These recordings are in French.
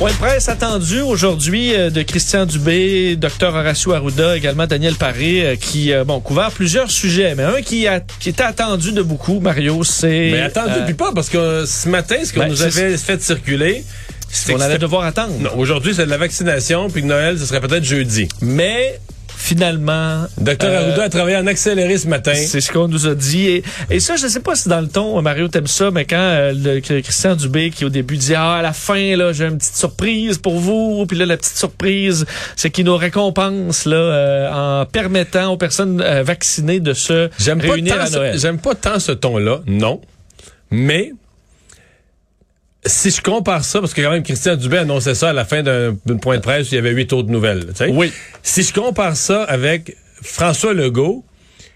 Point de presse attendu aujourd'hui euh, de Christian Dubé, Dr Horacio Arruda, également Daniel Paré, euh, qui euh, bon couvert plusieurs sujets, mais un qui, a, qui était attendu de beaucoup, Mario, c'est... Mais attendu, euh, puis pas, parce que ce matin, ce qu'on ben, nous avait fait circuler, c'était on allait devoir attendre. Non, aujourd'hui, c'est de la vaccination, puis Noël, ce serait peut-être jeudi. Mais finalement... Docteur euh, Arruda a travaillé en accéléré ce matin. C'est ce qu'on nous a dit. Et, et ça, je sais pas si dans le ton, Mario t'aime ça, mais quand euh, le, Christian Dubé, qui au début dit, ah, à la fin, là, j'ai une petite surprise pour vous. Puis là, la petite surprise, c'est qu'il nous récompense, là, euh, en permettant aux personnes euh, vaccinées de se J'aime pas, réunir tant à Noël. j'aime pas tant ce ton-là, non. Mais si je compare ça, parce que quand même Christian Dubé annonçait ça à la fin d'un d'une point de presse où il y avait huit autres nouvelles. tu sais. Oui. Si je compare ça avec François Legault,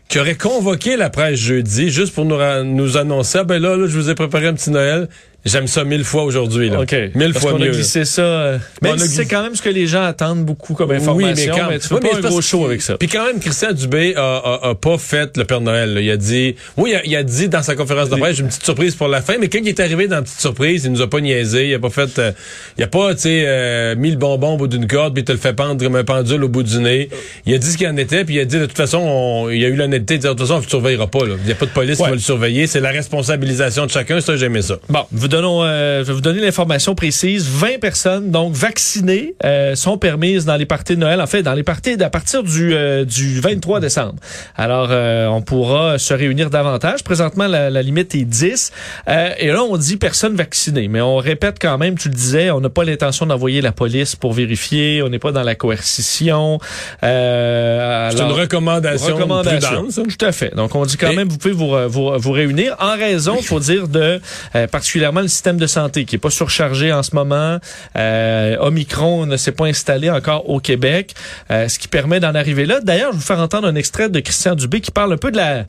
qui aurait convoqué la presse jeudi juste pour nous, nous annoncer, ah ben là, là, je vous ai préparé un petit Noël. J'aime ça mille fois aujourd'hui. là. OK. Mille Parce fois qu'on mieux. a glissé ça. euh, on a si c'est glissé- quand même ce que les gens attendent beaucoup comme information, Oui, mais, quand, mais tu fais oui, mais pas c'est un gros que- show avec ça. Puis quand même, Christian Dubé a, a- a pas fait le Père Noël. là. Il a dit, oui, il a, il a dit dans sa conférence de presse, j'ai une petite surprise pour la fin. Mais quand il est arrivé dans la petite surprise, il nous a pas niaisé. Il a pas fait, euh, il a pas, tu sais, euh, mis le bonbon au bout d'une corde puis il te le fait pendre comme un pendule au bout du nez. Il a dit ce qu'il en était puis il a dit de toute façon, on- il a eu l'honnêteté de dire de toute façon, on ne surveillera pas. là. Il y a pas de police qui Ouais. va le surveiller. C'est la responsabilisation de chacun. Ça, j'aimais ça. Bon, vous donnons, euh, je vais vous donner l'information précise. 20 personnes, donc vaccinées, euh, sont permises dans les parties de Noël. En fait, dans les parties à partir du, euh, du 23 décembre. Alors, euh, on pourra se réunir davantage. Présentement, la, la limite est 10. Euh, et là, on dit personnes vaccinées. Mais on répète quand même, tu le disais, on n'a pas l'intention d'envoyer la police pour vérifier. On n'est pas dans la coercition. Euh, C'est une recommandation, recommandation. prudente. ça? Tout à fait. Donc, on dit quand Et- même, vous pouvez vous, vous, vous réunir en raison, faut dire, de euh, particulièrement le système de santé qui est pas surchargé en ce moment. Euh, Omicron ne s'est pas installé encore au Québec, euh, ce qui permet d'en arriver là. D'ailleurs, je vais vous faire entendre un extrait de Christian Dubé qui parle un peu de la...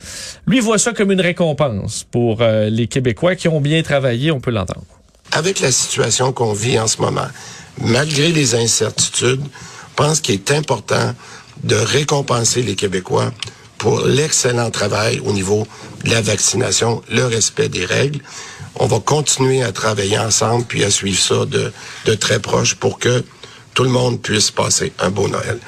Lui voit ça comme une récompense pour euh, les Québécois qui ont bien travaillé. On peut l'entendre. avec la situation qu'on vit en ce moment, malgré les incertitudes, je pense qu'il est important de récompenser les Québécois pour l'excellent travail au niveau de la vaccination, le respect des règles. On va continuer à travailler ensemble puis à suivre ça de, de très proche pour que tout le monde puisse passer un beau Noël.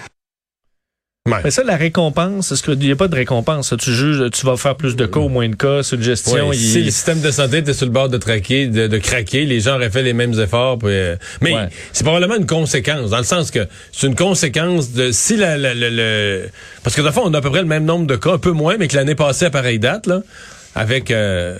Ouais. Mais ça, la récompense, est-ce qu'il n'y a pas de récompense? Tu juges, tu vas faire plus de cas ou moins de cas, c'est une gestion. Ouais, il- Si le système de santé était sur le bord de traquer, de, de craquer, les gens auraient fait les mêmes efforts. puis, euh, mais Ouais. c'est probablement une conséquence, dans le sens que c'est une conséquence de si la, la- la- le- parce que dans le fond on a à peu près le même nombre de cas, un peu moins, mais que l'année passée à pareille date là, avec euh,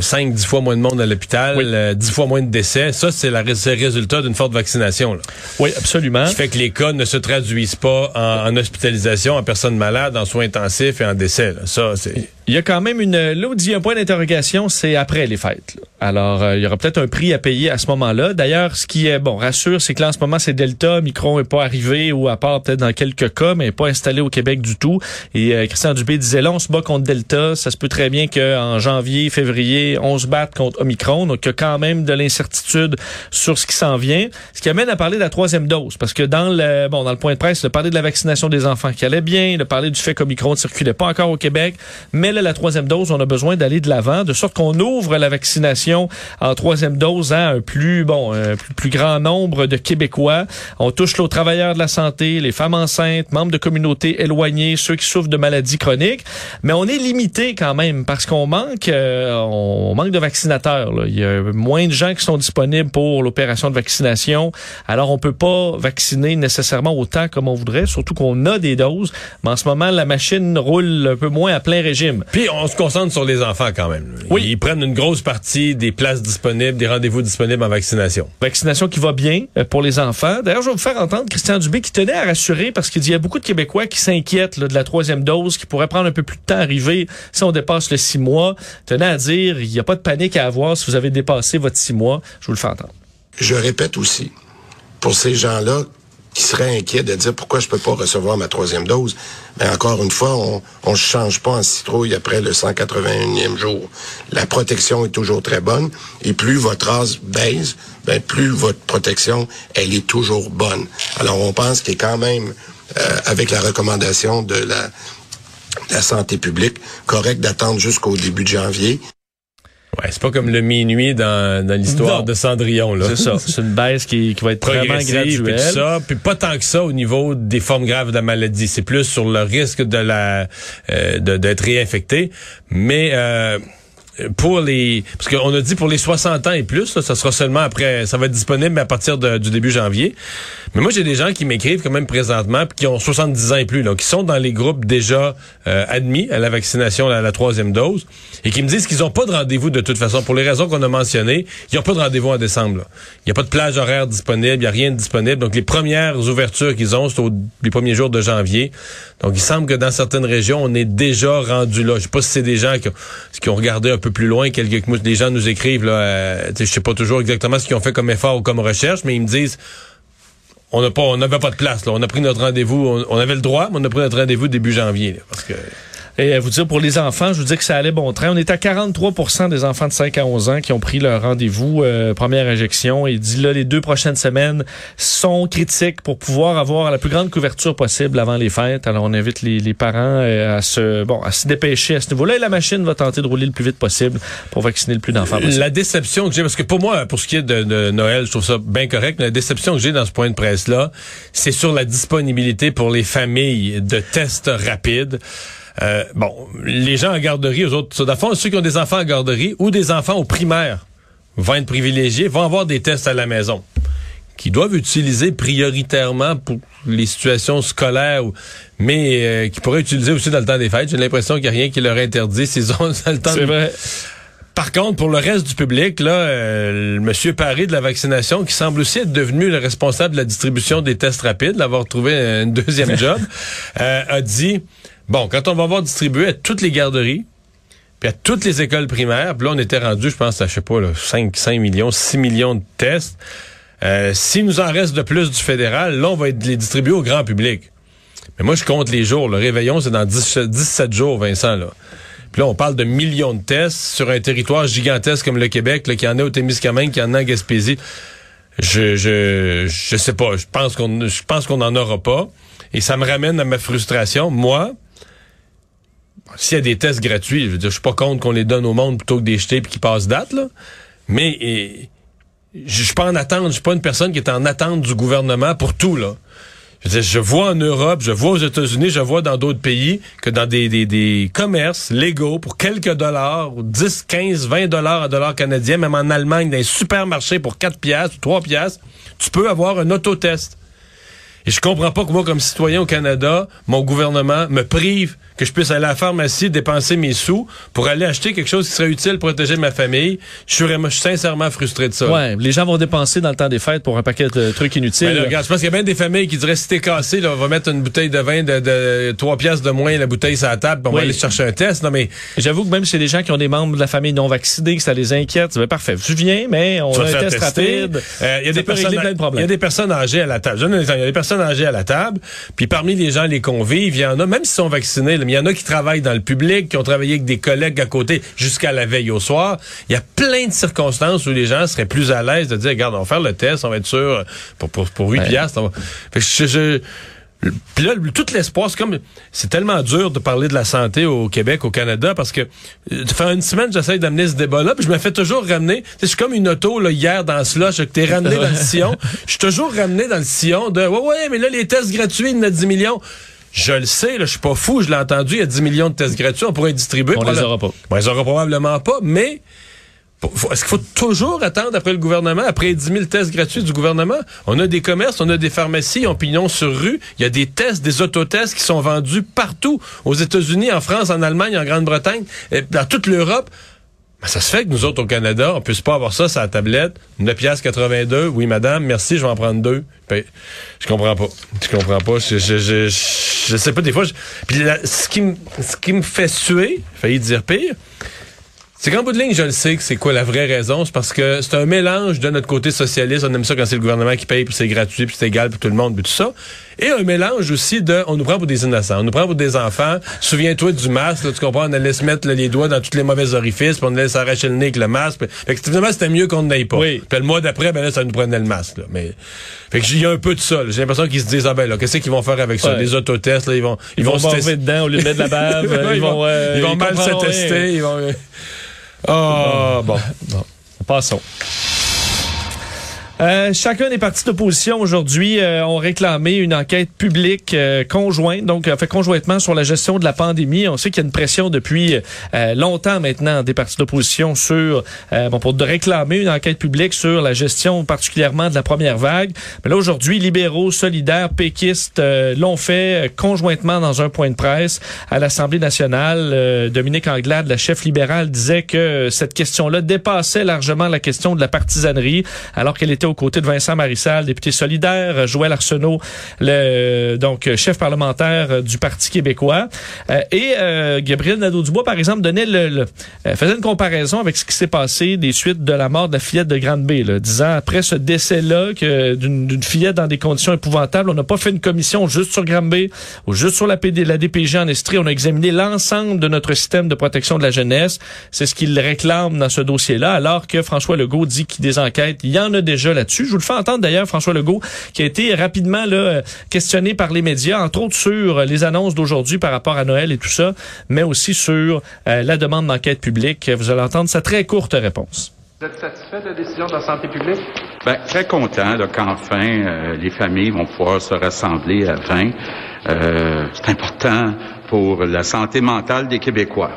5 10 fois moins de monde à l'hôpital, Oui. euh, 10 fois moins de décès, ça c'est le résultat d'une forte vaccination là. Oui, absolument. Qui fait que les cas ne se traduisent pas en, en hospitalisation, en personnes malades, en soins intensifs et en décès. là. Ça c'est Il y a quand même une. Là où dit un point d'interrogation, c'est après les fêtes. Alors, euh, il y aura peut-être un prix à payer à ce moment-là. D'ailleurs, ce qui est bon, rassure, c'est que là, en ce moment, c'est Delta, Micron est pas arrivé, ou à part peut-être dans quelques cas, mais pas installé au Québec du tout. Et euh, Christian Dubé disait là, on se bat contre Delta. Ça se peut très bien qu'en janvier, février, on se batte contre Omicron. Donc, il y a quand même de l'incertitude sur ce qui s'en vient. Ce qui amène à parler de la troisième dose. Parce que dans le bon, dans le point de presse, il a parlé de la vaccination des enfants qui allait bien, il a parlé du fait qu'Omicron ne circulait pas encore au Québec, mais La troisième dose, on a besoin d'aller de l'avant, de sorte qu'on ouvre la vaccination en troisième dose à un plus bon, un plus, grand nombre de Québécois. On touche là, aux travailleurs de la santé, les femmes enceintes, membres de communautés éloignées, ceux qui souffrent de maladies chroniques. Mais on est limité quand même parce qu'on manque, euh, on manque de vaccinateurs. Il y a moins de gens qui sont disponibles pour l'opération de vaccination. Alors, on peut pas vacciner nécessairement autant comme on voudrait, surtout qu'on a des doses. Mais en ce moment, la machine roule un peu moins à plein régime. Puis on se concentre sur les enfants quand même. Oui. Ils prennent une grosse partie des places disponibles, des rendez-vous disponibles en vaccination. Vaccination qui va bien euh, pour les enfants. D'ailleurs, je vais vous faire entendre Christian Dubé qui tenait à rassurer parce qu'il dit il y a beaucoup de Québécois qui s'inquiètent là, de la troisième dose, qui pourrait prendre un peu plus de temps à arriver si on dépasse le six mois. Tenait à dire il n'y a pas de panique à avoir si vous avez dépassé votre six mois. Je vous le fais entendre. Je répète aussi, pour ces gens-là qui seraient inquiets de dire pourquoi je peux pas recevoir ma troisième dose, mais encore une fois, on se change pas en citrouille après le 181e jour. La protection est toujours très bonne et plus votre race baisse, ben plus votre protection elle est toujours bonne. Alors on pense qu'il est quand même euh, avec la recommandation de la la santé publique correct d'attendre jusqu'au début de janvier. Ouais, c'est pas comme le minuit dans, dans l'histoire de Cendrillon là. C'est ça. C'est une baisse qui, qui va être vraiment progressive puis graduelle. tout ça, puis pas tant que ça au niveau des formes graves de la maladie. C'est plus sur le risque de la euh, de- d'être réinfecté, mais euh, pour les parce qu'on a dit pour les 60 ans et plus, là, ça sera seulement après, ça va être disponible à partir du début janvier. Mais moi j'ai des gens qui m'écrivent quand même présentement qui ont 70 ans et plus, donc qui sont dans les groupes déjà euh, admis à la vaccination à la troisième dose et qui me disent qu'ils n'ont pas de rendez-vous de toute façon pour les raisons qu'on a mentionnées. Ils n'ont pas de rendez-vous en décembre. Il n'y a pas de plage horaire disponible, il n'y a rien de disponible. Donc les premières ouvertures qu'ils ont, c'est au- les premiers jours de janvier. Donc il semble que dans certaines régions, on est déjà rendu là. Je sais pas si c'est des gens qui ont, qui ont regardé un peu plus loin, quelques des gens nous écrivent là, euh, je sais pas toujours exactement ce qu'ils ont fait comme effort ou comme recherche, mais ils me disent on n'a pas on n'avait pas de place là. On a pris notre rendez-vous, on, avait le droit, mais on a pris notre rendez-vous début janvier parce que Et à vous dire, pour les enfants, je vous dis que ça allait bon train. On est à 43% des enfants de 5 à 11 ans qui ont pris leur rendez-vous, euh, première injection. Et il dit là, les deux prochaines semaines sont critiques pour pouvoir avoir la plus grande couverture possible avant les fêtes. Alors, on invite les, les parents euh, à se bon à se dépêcher à ce niveau-là. Et la machine va tenter de rouler le plus vite possible pour vacciner le plus d'enfants possible. La déception que j'ai, parce que pour moi, pour ce qui est de Noël, je trouve ça bien correct, mais la déception que j'ai dans ce point de presse-là, c'est sur la disponibilité pour les familles de tests rapides. Euh, bon, les gens en garderie, eux autres, le fond, ceux qui ont des enfants en garderie ou des enfants au primaire vont être privilégiés, vont avoir des tests à la maison qui doivent utiliser prioritairement pour les situations scolaires, mais euh, qui pourraient utiliser aussi dans le temps des fêtes. J'ai l'impression qu'il n'y a rien qui leur interdit s'ils ont dans le temps C'est de- vrai. par contre, pour le reste du public, là, euh, le monsieur Paré de la vaccination, qui semble aussi être devenu le responsable de la distribution des tests rapides, l'avoir trouvé un deuxième job, euh, a dit, bon, quand on va avoir distribué à toutes les garderies, puis à toutes les écoles primaires, puis là, on était rendu, je pense, à, je sais pas, là, 5, 5 millions, 6 millions de tests. Euh, S'il nous en reste de plus du fédéral, là, on va les distribuer au grand public. Mais moi, je compte les jours. Le réveillon, c'est dans 10 17 jours, Vincent, là. Puis là, on parle de millions de tests sur un territoire gigantesque comme le Québec, là, qui en a au Témiscamingue, qui en a en Gaspésie. Je, je, je sais pas. Je pense qu'on, je pense qu'on n'en aura pas. Et ça me ramène à ma frustration. Moi, s'il y a des tests gratuits, je veux dire, je suis pas contre qu'on les donne au monde plutôt que des jeter puis qu'ils passent date, là. Mais, je suis pas en attente. Je suis pas une personne qui est en attente du gouvernement pour tout, là. Je, veux je vois en Europe, je vois aux États-Unis, je vois dans d'autres pays que dans des, commerces légaux, pour quelques dollars, ou 10, 15, 20 dollars à dollars canadiens, même en Allemagne, dans les supermarchés pour 4 piastres ou 3 piastres, tu peux avoir un autotest. Et je comprends pas que moi, comme citoyen au Canada, mon gouvernement me prive que je puisse aller à la pharmacie, dépenser mes sous pour aller acheter quelque chose qui serait utile pour protéger ma famille. Je suis, je suis sincèrement frustré de ça. Ouais, les gens vont dépenser dans le temps des fêtes pour un paquet de trucs inutiles. Ben là, regarde, je pense qu'il y a bien des familles qui diraient si t'es cassé, là, on va mettre une bouteille de vin de, de 3 piastres de moins, la bouteille sur la table, on va Oui. aller chercher un test. Non, mais J'avoue que même chez des gens qui ont des membres de la famille non vaccinés, que ça les inquiète, ben parfait, je viens, mais on tu a un test tester. rapide. Euh, Il y a Ça des personnes, de il y a des personnes âgées à la table. Je donne un exemple. Il y a des personnes âgées à la table, puis parmi les gens, les convives, il y en a, même s'ils sont vaccinés, là, mais il y en a qui travaillent dans le public, qui ont travaillé avec des collègues à côté jusqu'à la veille au soir. Il y a plein de circonstances où les gens seraient plus à l'aise de dire, regarde, on va faire le test, on va être sûr, pour, pour, pour 8 Ouais. piastres. on va- Fait que je- je- Puis là, tout l'espoir, c'est comme c'est tellement dur de parler de la santé au Québec, au Canada, parce que euh, faire une semaine, j'essaie d'amener ce débat-là, puis je me fais toujours ramener. Je suis comme une auto là, hier dans ce là, que t'es ramené dans le sillon. Je suis toujours ramené dans le sillon de ouais, ouais, mais là, les tests gratuits, il y en a 10 millions. Je le sais, là, je suis pas fou, je l'ai entendu, il y a 10 millions de tests gratuits, on pourrait distribuer. On les aura pas. On les aura probablement pas, mais est-ce qu'il faut toujours attendre après le gouvernement, après 10 000 tests gratuits du gouvernement? On a des commerces, on a des pharmacies, on pignon sur rue. Il y a des tests, des autotests qui sont vendus partout. Aux États-Unis, en France, en Allemagne, en Grande-Bretagne, dans toute l'Europe. Ben, ça se fait que nous autres au Canada, on puisse pas avoir ça sur la tablette. 9 piastres 82. Oui, madame, merci, je vais en prendre deux. Ben, je comprends pas. Je comprends pas. Je, je, sais pas, des fois. Puis ce qui me fait suer, failli dire pire, c'est qu'en bout de ligne, je le sais que c'est quoi la vraie raison. C'est parce que c'est un mélange de notre côté socialiste. On aime ça quand c'est le gouvernement qui paye, puis c'est gratuit, puis c'est égal pour tout le monde, puis tout ça. Et un mélange aussi de, on nous prend pour des innocents, on nous prend pour des enfants. Souviens-toi du masque, là, tu comprends, on allait se mettre les doigts dans tous les mauvais orifices, puis on allait s'arracher le nez avec le masque. Fait que finalement, c'était mieux qu'on n'aille pas. Oui. Puis le mois d'après, ben là, ça nous prenait le masque. Là. Mais fait que il y a un peu de ça. J'ai l'impression qu'ils se disent ah ben là, qu'est-ce qu'ils vont faire avec ça? Ouais. Les autotests, là, ils vont Ils, vont, se se tester- dedans au lieu de mettre de la bave. Ouais, ils, vont, euh, ils vont mal se tester. Ils vont. Ah bon. Passons. Euh, chacun des partis d'opposition aujourd'hui euh, ont réclamé une enquête publique euh, conjointe, donc euh, fait conjointement sur la gestion de la pandémie. On sait qu'il y a une pression depuis euh, longtemps maintenant des partis d'opposition sur bon pour de réclamer une enquête publique sur la gestion particulièrement de la première vague. Mais là aujourd'hui, libéraux, solidaires, péquistes l'ont fait conjointement dans un point de presse à l'Assemblée nationale. Dominique Anglade, la chef libérale, disait que cette question-là dépassait largement la question de la partisanerie, alors qu'elle était aux côtés de Vincent Marissal, député solidaire, Joël Arsenault, le donc chef parlementaire euh, du Parti québécois, Euh, et euh, Gabriel Nadeau-Dubois, par exemple, donnait le, le- euh, faisait une comparaison avec ce qui s'est passé des suites de la mort de la fillette de Grande-Bay, là, disant après ce décès-là que d'une fillette dans des conditions épouvantables, on n'a pas fait une commission juste sur Grande-Bay ou juste sur la, PD, la DPG en Estrie, on a examiné l'ensemble de notre système de protection de la jeunesse. C'est ce qu'il réclame dans ce dossier-là, alors que François Legault dit qu'il des enquêtes, il y en a déjà là-dessus. Je vous le fais entendre d'ailleurs, François Legault, qui a été rapidement là, euh, questionné par les médias, entre autres sur euh, les annonces d'aujourd'hui par rapport à Noël et tout ça, mais aussi sur euh, la demande d'enquête publique. Vous allez entendre sa très courte réponse. Vous êtes satisfait de la décision de la santé publique? Ben, très content là, qu'enfin euh, les familles vont pouvoir se rassembler à 20. Euh, c'est important pour la santé mentale des Québécois.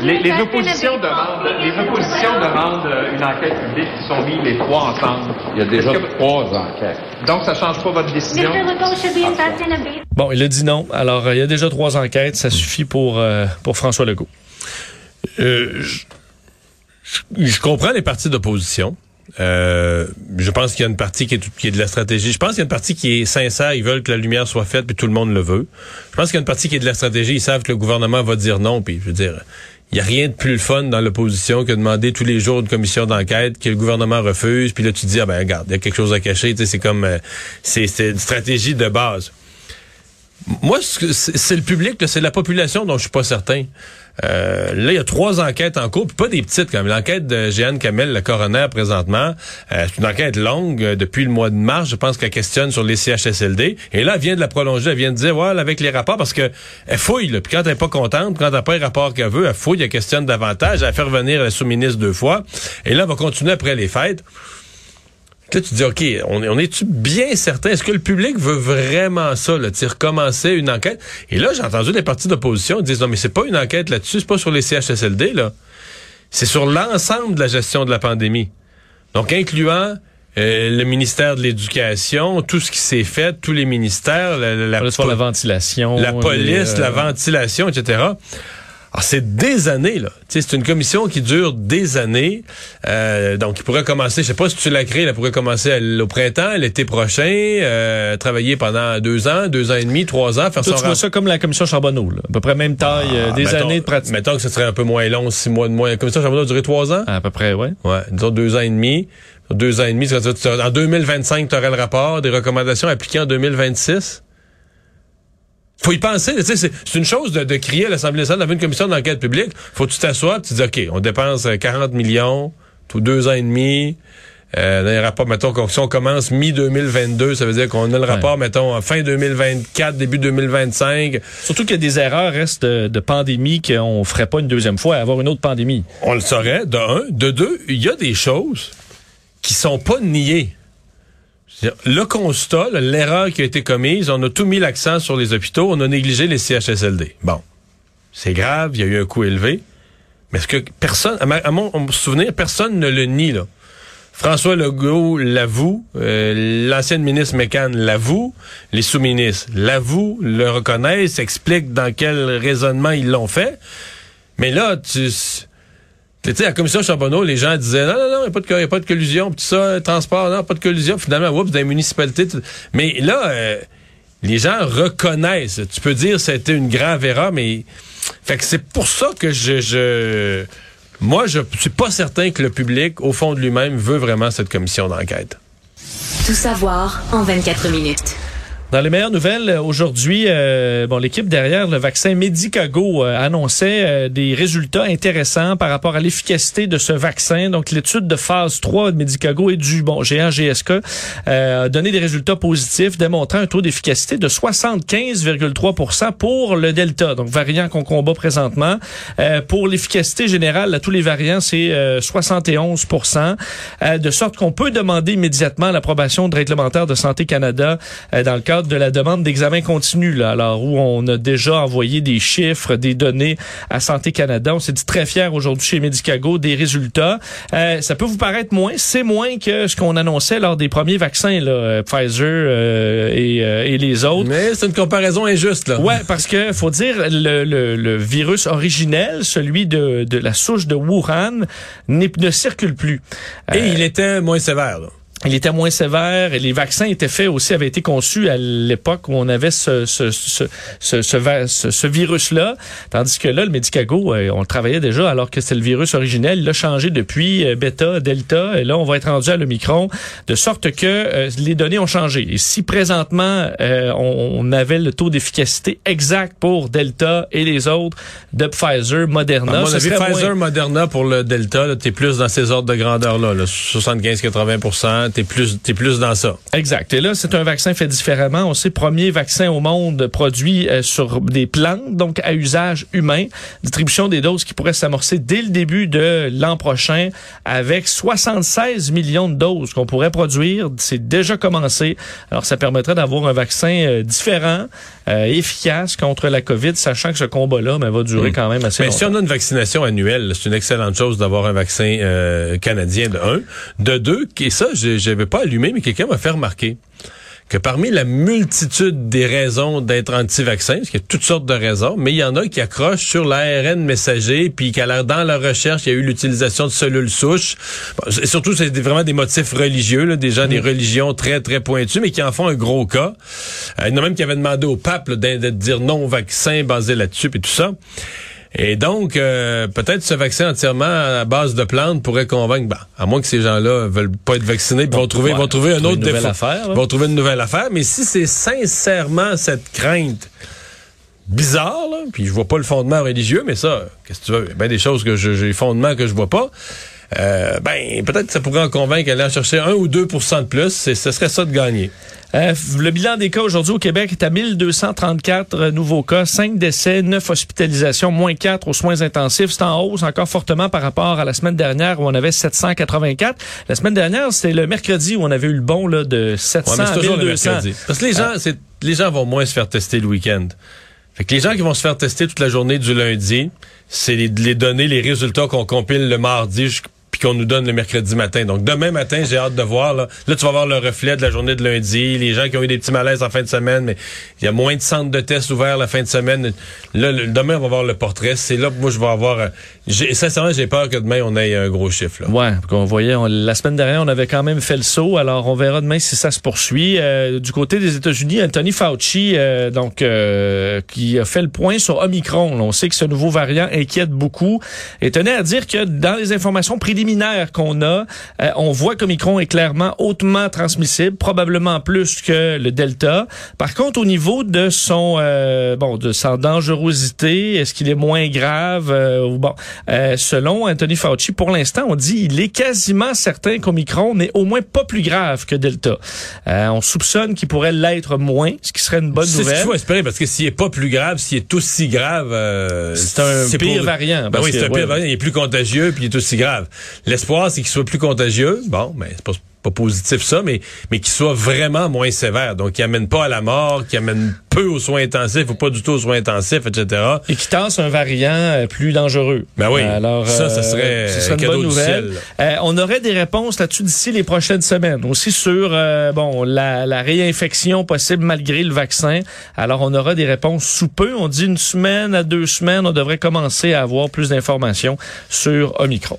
Les, les oppositions demandent, les oppositions demandent euh, une enquête publique qui sont mis les trois ensemble. Il y a déjà que- trois enquêtes. Donc, ça change pas votre décision? Bon, il a dit non. Alors, euh, il y a déjà trois enquêtes. Ça suffit pour, euh, pour François Legault. Euh, je, comprends les partis d'opposition. Euh, je pense qu'il y a une partie qui est, qui est de la stratégie. Je pense qu'il y a une partie qui est sincère. Ils veulent que la lumière soit faite, puis tout le monde le veut. Je pense qu'il y a une partie qui est de la stratégie. Ils savent que le gouvernement va dire non, puis je veux dire, il y a rien de plus le fun dans l'opposition que de demander tous les jours une commission d'enquête que le gouvernement refuse. Puis là, tu te dis, ah ben regarde, il y a quelque chose à cacher. C'est comme, euh, c'est une stratégie de base. Moi, c'est le public, c'est la population dont je suis pas certain. Euh, là, il y a trois enquêtes en cours, puis pas des petites même. L'enquête de Jeanne Kamel, la coroner présentement, euh, c'est une enquête longue euh, depuis le mois de mars. Je pense qu'elle questionne sur les CHSLD. Et là, elle vient de la prolonger. Elle vient de dire, ouais, avec les rapports, parce que elle fouille. Là, puis quand elle est pas contente, quand elle n'a pas les rapports qu'elle veut, elle fouille, elle questionne davantage. Elle fait revenir la sous-ministre deux fois. Et là, elle va continuer après les fêtes. Là, tu dis, OK, on, on est-tu bien certain? Est-ce que le public veut vraiment ça, là, tu recommencer une enquête? Et là, j'ai entendu des partis d'opposition dire, non, mais c'est pas une enquête là-dessus, c'est pas sur les CHSLD, là. C'est sur l'ensemble de la gestion de la pandémie. Donc, incluant euh, le ministère de l'Éducation, tout ce qui s'est fait, tous les ministères, la, la- la- la ventilation. la police, les, euh, la ventilation, etc. Alors, c'est des années, là. C'est une commission qui dure des années. Euh, donc, il pourrait commencer, je sais pas si tu l'as créée, elle pourrait commencer à au printemps, l'été prochain, euh, travailler pendant deux ans, deux ans et demi, trois ans, faire Toi, son tu vois rap- ça comme la commission Charbonneau, là. à peu près même taille, euh, Ah, des mettons- années de pratique. Mettons que ce serait un peu moins long, six mois de moins. La commission Charbonneau a duré trois ans? À peu près, ouais. Ouais, disons deux ans et demi. Deux ans et demi, en 2025, tu aurais le rapport, des recommandations appliquées en 2026. Faut y penser. Tu sais, c'est une chose de, de crier à l'Assemblée nationale d'avoir une commission d'enquête publique. Faut que tu t'assoies, tu dis, OK, on dépense euh, 40 millions, tout deux ans et demi. Euh, dans les rapports, mettons, si on commence mi-2022, ça veut dire qu'on a le rapport, mettons, fin 2024, début 2025. Surtout qu'il y a des erreurs restent de, de pandémie qu'on ferait pas une deuxième fois, avoir une autre pandémie. On le saurait, de un. De deux, il y a des choses qui sont pas niées. Le constat, l'erreur qui a été commise, on a tout mis l'accent sur les hôpitaux, on a négligé les CHSLD. Bon, c'est grave, il y a eu un coût élevé, mais est-ce que personne, à, mon, souvenir, personne ne le nie, là. François Legault l'avoue, euh, l'ancienne ministre Mécan l'avoue, les sous-ministres l'avouent, le reconnaissent, expliquent dans quel raisonnement ils l'ont fait. Mais là, tu... Tu sais, à la commission Charbonneau, les gens disaient non, non, non, il n'y a, a pas de collusion, tout ça, transport, non, pas de collusion. Finalement, oups, dans les municipalités. Mais là, euh, les gens reconnaissent. Tu peux dire que c'était une grave erreur, mais. Fait que c'est pour ça que je. je... Moi, je suis pas certain que le public, au fond de lui-même, veut vraiment cette commission d'enquête. Tout savoir en 24 minutes. Dans les meilleures nouvelles, euh, aujourd'hui, euh, bon, l'équipe derrière le vaccin Medicago euh, annonçait euh, des résultats intéressants par rapport à l'efficacité de ce vaccin. Donc, l'étude de phase 3 de Medicago et du bon géant GSK euh, a donné des résultats positifs, démontrant un taux d'efficacité de 75,3% pour le Delta, donc variant qu'on combat présentement. Euh, pour l'efficacité générale, à tous les variants, c'est euh, 71% euh, de sorte qu'on peut demander immédiatement l'approbation de réglementaire de Santé Canada dans le cadre de la demande d'examen continu, là, alors où on a déjà envoyé des chiffres, des données à Santé Canada. On s'est dit très fiers aujourd'hui chez Medicago des résultats. Euh, ça peut vous paraître moins, c'est moins que ce qu'on annonçait lors des premiers vaccins, là, euh, Pfizer euh, et, euh, et les autres. Mais c'est une comparaison injuste, là. Ouais, parce que faut dire le, le, le virus originel, celui de, de la souche de Wuhan, ne circule plus. Et Euh, il était moins sévère, là. Il était moins sévère et les vaccins étaient faits aussi, avaient été conçus à l'époque où on avait ce, ce, ce, ce, virus-là. Tandis que là, le Medicago, euh, on le travaillait déjà alors que c'était le virus originel. Il a changé depuis euh, bêta, delta. Et là, on va être rendu à l'Omicron. De sorte que euh, les données ont changé. Et si présentement, euh, on, on avait le taux d'efficacité exact pour delta et les autres de Pfizer, Moderna, avis, serait Pfizer, moins- Moderna pour le Delta, là, t'es plus dans ces ordres de grandeur-là, là, 75-80 t'es plus, t'es plus dans ça. Exact. Et là, c'est un vaccin fait différemment. On sait, premier vaccin au monde produit euh, sur des plantes, donc à usage humain. Distribution des doses qui pourrait s'amorcer dès le début de l'an prochain avec 76 millions de doses qu'on pourrait produire. C'est déjà commencé. Alors, ça permettrait d'avoir un vaccin euh, différent, euh, efficace contre la COVID, sachant que ce combat-là ben, va durer quand même assez Mais longtemps. si on a une vaccination annuelle, c'est une excellente chose d'avoir un vaccin canadien de un. De deux, et ça, je n'avais pas allumé, mais quelqu'un m'a fait remarquer que parmi la multitude des raisons d'être anti-vaccin, parce qu'il y a toutes sortes de raisons, mais il y en a qui accrochent sur l'ARN messager, puis qu'à la- dans la recherche, il y a eu l'utilisation de cellules souches. Bon, c'est- surtout, c'est vraiment des motifs religieux, là, des gens des religions très, très pointues, mais qui en font un gros cas. Euh, il y en a même qui avaient demandé au pape là, de, de dire non au vaccin basé là-dessus, puis tout ça. Et donc, euh, peut-être ce vaccin entièrement à base de plantes pourrait convaincre, ben, à moins que ces gens-là veulent pas être vaccinés, puis vont trouver, ouais, vont trouver un trouver autre une nouvelle défaut. affaire, là. vont trouver une nouvelle affaire. Mais si c'est sincèrement cette crainte bizarre, là, puis je vois pas le fondement religieux, mais ça, qu'est-ce que tu veux, ben des choses que je- j'ai fondement que je vois pas. Euh, ben peut-être que ça pourrait en convaincre d'aller en chercher 1 ou 2% de plus. Ce serait ça de gagner. Euh, le bilan des cas aujourd'hui au Québec est à 1234 euh, nouveaux cas, 5 décès, 9 hospitalisations, moins 4 aux soins intensifs. C'est en hausse encore fortement par rapport à la semaine dernière où on avait 784. La semaine dernière, c'était le mercredi où on avait eu le bon là, de 700 Ouais, mais toujours le 1200. mercredi. Parce que les gens, c'est, les gens vont moins se faire tester le week-end. Fait que les gens qui vont se faire tester toute la journée du lundi, c'est les, les données, les résultats qu'on compile le mardi qu'on nous donne le mercredi matin. Donc demain matin, j'ai hâte de voir. Là, Là, tu vas voir le reflet de la journée de lundi, les gens qui ont eu des petits malaises en fin de semaine, mais il y a moins de centres de tests ouverts la fin de semaine. Là, demain, on va voir le portrait. C'est là que moi, je vais avoir... euh, sincèrement, j'ai peur que demain, on ait un gros chiffre. Là. Ouais, qu'on voyait, on- la semaine dernière, on avait quand même fait le saut. Alors, on verra demain si ça se poursuit. Euh, du côté des États-Unis, Anthony Fauci, euh, donc, euh, qui a fait le point sur Omicron. On sait que ce nouveau variant inquiète beaucoup et tenait à dire que dans les informations préliminaires préliminaires qu'on a, euh, on voit qu'Omicron est clairement hautement transmissible, probablement plus que le Delta. Par contre, au niveau de son euh, bon de sa dangerosité, est-ce qu'il est moins grave euh, ou bon, euh, selon Anthony Fauci, pour l'instant, on dit il est quasiment certain qu'Omicron n'est au moins pas plus grave que Delta. Euh, on soupçonne qu'il pourrait l'être moins, ce qui serait une bonne C'est ce qu'il nouvelle. faut espérer parce que s'il est pas plus grave, s'il est aussi grave, euh, C'est un pire pour- variant, Ben oui, c'est un ouais. pire variant. Il est plus contagieux puis il est aussi grave. L'espoir, c'est qu'il soit plus contagieux. Bon, ben c'est pas, pas positif ça, mais mais qu'il soit vraiment moins sévère. Donc, qu'il amène pas à la mort, qu'il amène peu aux soins intensifs ou pas du tout aux soins intensifs, etc. et qui tasse un variant euh, plus dangereux. Ben oui, Alors, ça, ça euh, serait ce serait un une bonne nouvelle. Euh, on aurait des réponses là-dessus d'ici les prochaines semaines. Aussi sur euh, bon la, la réinfection possible malgré le vaccin. Alors, on aura des réponses sous peu. On dit une semaine à deux semaines, on devrait commencer à avoir plus d'informations sur Omicron.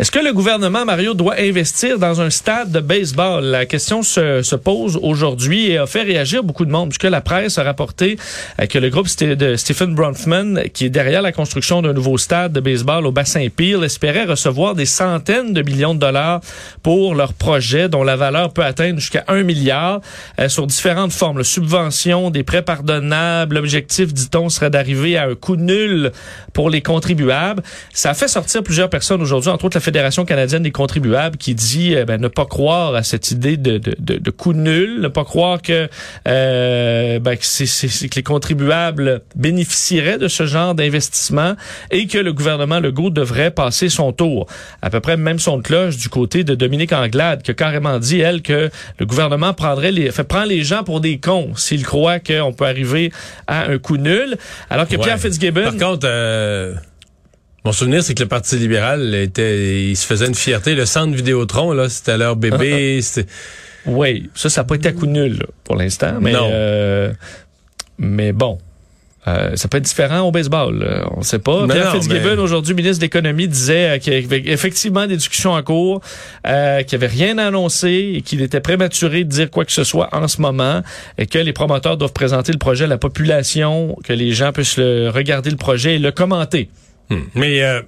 Est-ce que le gouvernement, Mario, doit investir dans un stade de baseball? La question se, se pose aujourd'hui et a fait réagir beaucoup de monde, puisque la presse a rapporté euh, que le groupe de Stephen Bronfman, qui est derrière la construction d'un nouveau stade de baseball au bassin Peel, espérait recevoir des centaines de millions de dollars pour leur projet, dont la valeur peut atteindre jusqu'à un milliard, euh, sur différentes formes. Le subvention, des prêts pardonnables. L'objectif, dit-on, serait d'arriver à un coût nul pour les contribuables. Ça a fait sortir plusieurs personnes aujourd'hui, entre autres la Fédération canadienne des contribuables, qui dit euh, ben, ne pas croire à cette idée de, de, de, de coût nul, ne pas croire que, euh, ben, que, que les contribuables bénéficieraient de ce genre d'investissement et que le gouvernement Legault devrait passer son tour. À peu près même son de cloche du côté de Dominique Anglade, qui a carrément dit, elle, que le gouvernement prendrait les, fait, prend les gens pour des cons s'il croit qu'on peut arriver à un coût nul. Alors que Ouais. Pierre Fitzgibbon... Par contre, euh, mon souvenir, c'est que le Parti libéral était, il se faisait une fierté. Le centre Vidéotron, là, c'était leur bébé. c'était- Oui, ça, ça n'a pas été à coup nul là, pour l'instant, mais Non. euh, mais bon. Euh, ça peut être différent au baseball. là. On ne sait pas. Mais Pierre non, Fitzgibbon, mais- aujourd'hui ministre de l'Économie, disait euh, qu'il y avait effectivement des discussions en cours, euh, qu'il n'y avait rien à annoncer et qu'il était prématuré de dire quoi que ce soit en ce moment et que les promoteurs doivent présenter le projet à la population, que les gens puissent le- regarder le projet et le commenter. Hmm. Mais euh,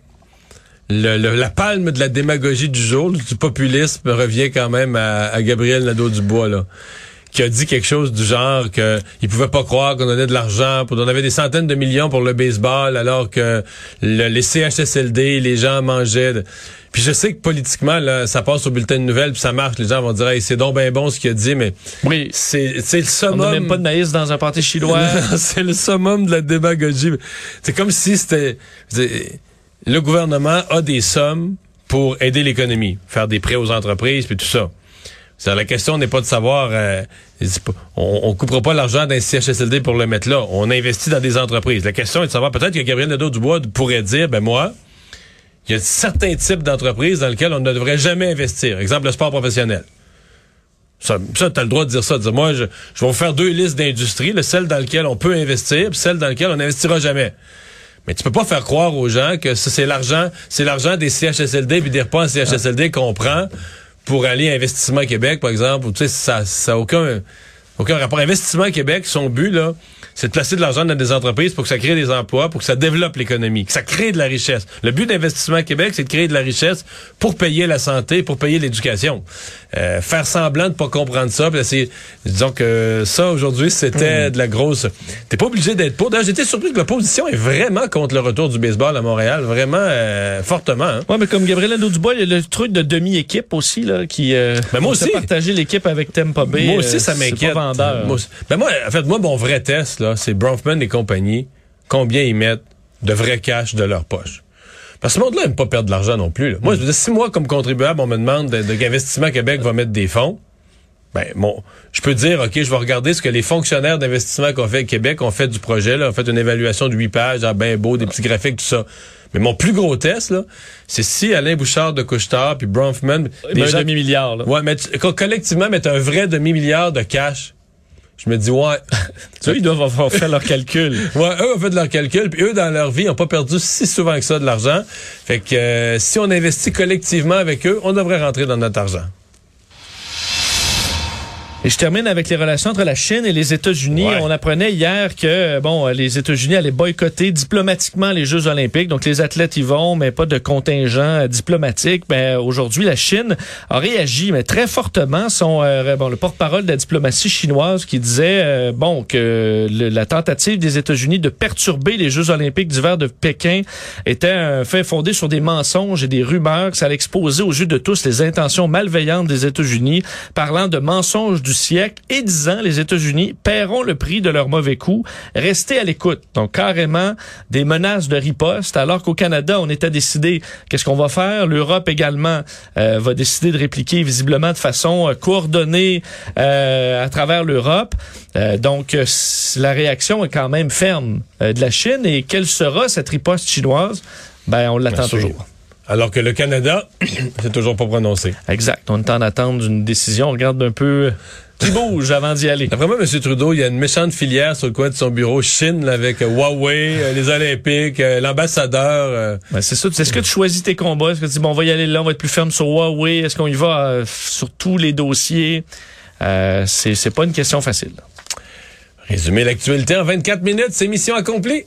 le- la palme de la démagogie du jour, du populisme, revient quand même à, à Gabriel Nadeau-Dubois, là qui a dit quelque chose du genre que il pouvait pas croire qu'on donnait de l'argent, pour on avait des centaines de millions pour le baseball, alors que le- les CHSLD, les gens mangeaient. Puis je sais que politiquement, là, ça passe au bulletin de nouvelles, puis ça marche. Les gens vont dire, hey, c'est donc bien bon ce qu'il a dit, mais Oui. c'est le On summum. n'a même pas de maïs dans un pâté chinois. c'est le summum de la démagogie. C'est comme si c'était le gouvernement a des sommes pour aider l'économie, faire des prêts aux entreprises puis tout ça. La question n'est pas de savoir euh, on, on coupera pas l'argent d'un CHSLD pour le mettre là, on investit dans des entreprises. La question est de savoir peut-être que Gabriel Nadeau-Dubois pourrait dire ben moi il y a certains types d'entreprises dans lesquelles on ne devrait jamais investir. Exemple, le sport professionnel. Ça, ça tu as le droit de dire ça. De dire, moi, je, je vais vous faire deux listes d'industries, celle dans laquelle on peut investir, puis celle dans laquelle on n'investira jamais. Mais tu peux pas faire croire aux gens que c'est l'argent, c'est l'argent des CHSLD puis des repas en CHSLD qu'on prend pour aller à Investissement Québec, par exemple. ou Tu sais, ça, ça a aucun, aucun rapport. Investissement Québec, son but, là, c'est de placer de l'argent dans des entreprises pour que ça crée des emplois, pour que ça développe l'économie, que ça crée de la richesse. Le but d'Investissement Québec, c'est de créer de la richesse pour payer la santé, pour payer l'éducation. Euh, faire semblant de pas comprendre ça, puis essayer- disons que ça, aujourd'hui, c'était de la grosse... T'es pas obligé d'être pour. D'ailleurs, j'étais surpris que l'opposition est vraiment contre le retour du baseball à Montréal, vraiment euh, fortement. hein. Ouais, mais comme Gabriel Nadeau-Dubois, il y a le truc de demi-équipe aussi, là, qui euh, Ben, moi aussi. partagé l'équipe avec Tampa Bay. Moi aussi, euh, ça c'est m'inquiète. Moi aussi. Ben moi, en fait, moi, mon vrai test, là, c'est Bronfman et compagnie, combien ils mettent de vrai cash de leur poche. Parce que ce monde-là n'aime pas perdre de l'argent non plus. là. Moi, je veux dire, si moi, comme contribuable, on me demande de, de qu'Investissement Québec va mettre des fonds, ben, bon, je peux dire, OK, je vais regarder ce que les fonctionnaires d'investissement qu'on fait au Québec ont fait du projet, là, ont fait une évaluation de huit pages, ah, ben beau, des petits graphiques, tout ça. Mais mon plus gros test, là, c'est si Alain Bouchard de Couchetard puis Bronfman, ben, un demi-milliard. Ouais, mais collectivement, mettre un vrai demi-milliard de cash. Je me dis, ouais. Eux, ils doivent avoir fait leur calcul. ouais, eux ont fait de leur calcul, puis eux, dans leur vie, n'ont pas perdu si souvent que ça de l'argent. Fait que euh, si on investit collectivement avec eux, on devrait rentrer dans notre argent. Et je termine avec les relations entre la Chine et les États-Unis. Ouais. On apprenait hier que bon, les États-Unis allaient boycotter diplomatiquement les Jeux olympiques. Donc les athlètes y vont, mais pas de contingent euh, diplomatique. Ben aujourd'hui, la Chine a réagi, mais très fortement. Son euh, bon, le porte-parole de la diplomatie chinoise qui disait euh, bon que le- la tentative des États-Unis de perturber les Jeux olympiques d'hiver de Pékin était un fait fondé sur des mensonges et des rumeurs que ça allait exposer aux yeux de tous les intentions malveillantes des États-Unis, parlant de mensonges du siècle et disant les États-Unis paieront le prix de leur mauvais coup. Restez à l'écoute. Donc carrément des menaces de riposte, alors qu'au Canada, on était décidé qu'est-ce qu'on va faire? L'Europe également euh, va décider de répliquer visiblement de façon euh, coordonnée euh, à travers l'Europe. Donc la réaction est quand même ferme de la Chine. Et quelle sera cette riposte chinoise? Ben, on l'attend toujours. Alors que le Canada, c'est toujours pas prononcé. Exact. On est en attente d'une décision. On regarde un peu qui bouge avant d'y aller. D'après moi, M. Trudeau, il y a une méchante filière sur le coin de son bureau Chine là, avec euh, Huawei, euh, les Olympiques, euh, l'ambassadeur. euh, Ben, c'est ça. Est-ce que tu choisis tes combats? Est-ce que tu dis, bon, on va y aller là, on va être plus ferme sur Huawei? Est-ce qu'on y va sur tous les dossiers? C'est c'est pas une question facile. Résumer l'actualité en 24 minutes, c'est mission accomplie.